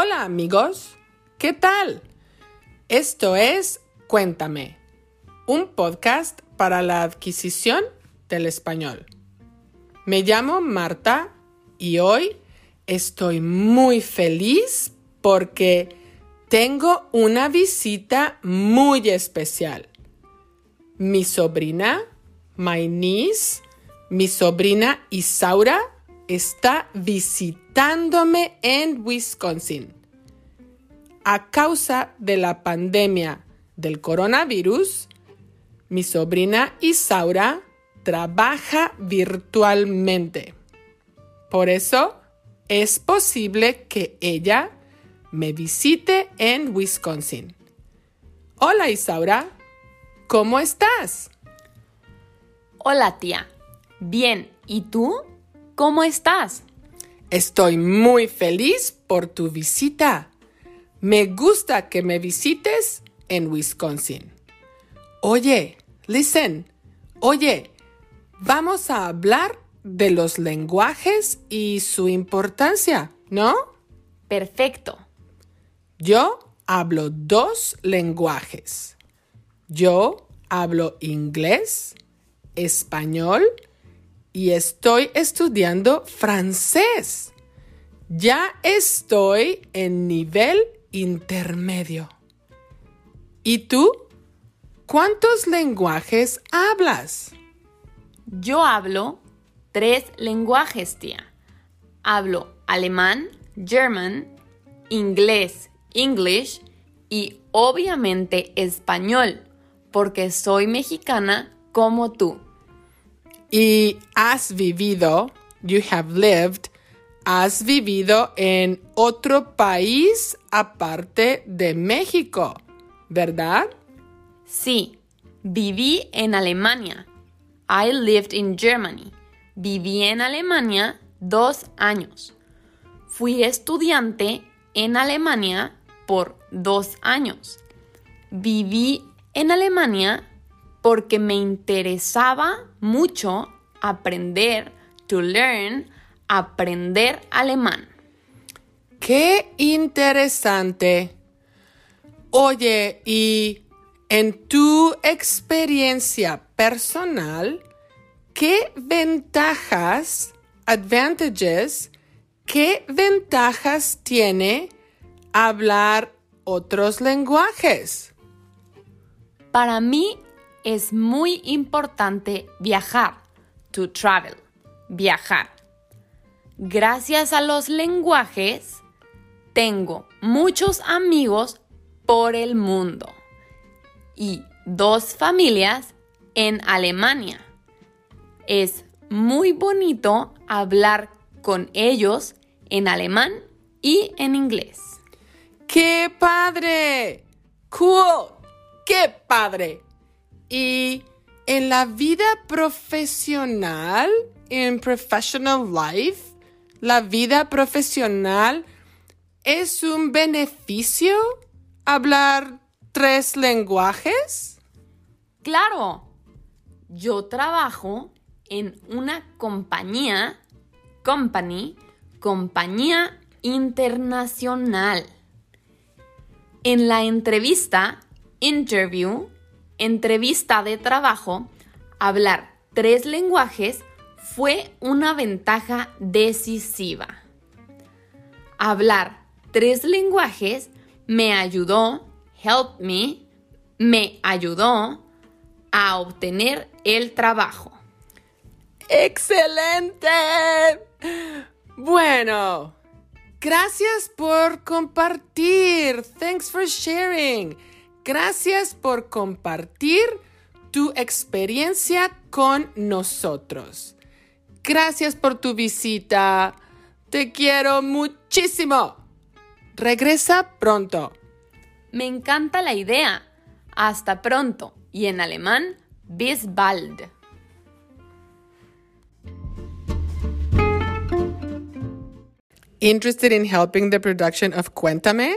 Hola amigos, ¿qué tal? Esto es Cuéntame, un podcast para la adquisición del español. Me llamo Marta y hoy estoy muy feliz porque tengo una visita muy especial. Mi sobrina, my niece, mi sobrina Isaura, está visitándome en Wisconsin. A causa de la pandemia del coronavirus, mi sobrina Isaura trabaja virtualmente. Por eso es posible que ella me visite en Wisconsin. Hola Isaura, ¿cómo estás? Hola tía, bien, ¿y tú? ¿Cómo estás? Estoy muy feliz por tu visita. Me gusta que me visites en Wisconsin. Oye, listen. Oye, vamos a hablar de los lenguajes y su importancia, ¿no? Perfecto. Yo hablo dos lenguajes. Yo hablo inglés, español y estoy estudiando francés. Ya estoy en nivel intermedio. ¿Y tú? ¿Cuántos lenguajes hablas? Yo hablo tres lenguajes, tía. Hablo alemán, German, inglés, English y obviamente español, porque soy mexicana como tú y has vivido, you have lived, has vivido en otro país aparte de México, ¿verdad? Sí, viví en Alemania. I lived in Germany. Viví en Alemania dos años. Fui estudiante en Alemania por dos años. Viví en Alemania porque me interesaba mucho aprender, to learn, aprender alemán. ¡Qué interesante! Oye, y en tu experiencia personal, ¿qué ventajas, advantages, qué ventajas tiene hablar otros lenguajes? Para mí es muy importante viajar, to travel, viajar. Gracias a los lenguajes, tengo muchos amigos por el mundo y dos familias en Alemania. Es muy bonito hablar con ellos en alemán y en inglés. ¡Qué padre! ¡Cool! ¡Qué padre! Y en la vida profesional, en professional life, la vida profesional es un beneficio hablar tres lenguajes? Claro, yo trabajo en una compañía, company, compañía internacional. En la entrevista, interview, entrevista de trabajo, hablar tres lenguajes fue una ventaja decisiva. Hablar tres lenguajes me ayudó, help me, me ayudó a obtener el trabajo. ¡Excelente! Bueno, gracias por compartir. Thanks for sharing. Gracias por compartir tu experiencia con nosotros. Gracias por tu visita. Te quiero muchísimo. Regresa pronto. Me encanta la idea. Hasta pronto. Y en alemán, bis bald. Interested in helping the production of Cuéntame?